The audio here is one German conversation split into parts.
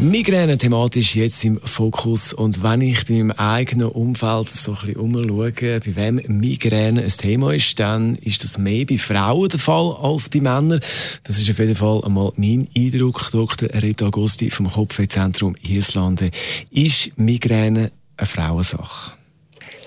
Migräne thematisch jetzt im Fokus und wenn ich bei meinem eigenen Umfeld so ein bisschen umschaue, bei wem Migräne ein Thema ist, dann ist das mehr bei Frauen der Fall als bei Männern. Das ist auf jeden Fall einmal mein Eindruck. Dr. Rita Agosti vom Kopfwehzentrum Hirslande. Ist Migräne eine Frauensache?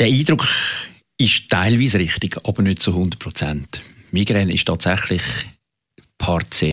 Der Eindruck ist teilweise richtig, aber nicht zu 100 Prozent. Migräne ist tatsächlich Part C.